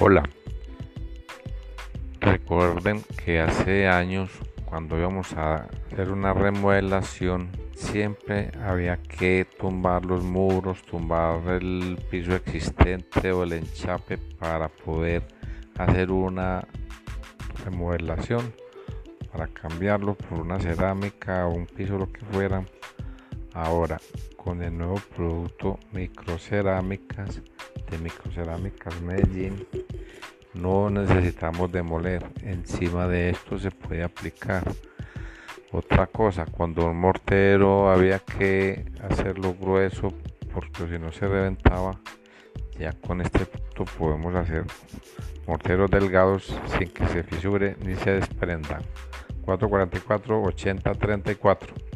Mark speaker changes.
Speaker 1: Hola, recuerden que hace años cuando íbamos a hacer una remodelación siempre había que tumbar los muros, tumbar el piso existente o el enchape para poder hacer una remodelación, para cambiarlo por una cerámica o un piso lo que fuera. Ahora con el nuevo producto microcerámicas de Microcerámicas Medellín no necesitamos demoler. Encima de esto se puede aplicar otra cosa. Cuando un mortero había que hacerlo grueso porque si no se reventaba ya con este producto podemos hacer morteros delgados sin que se fisure ni se desprendan. 444 80 34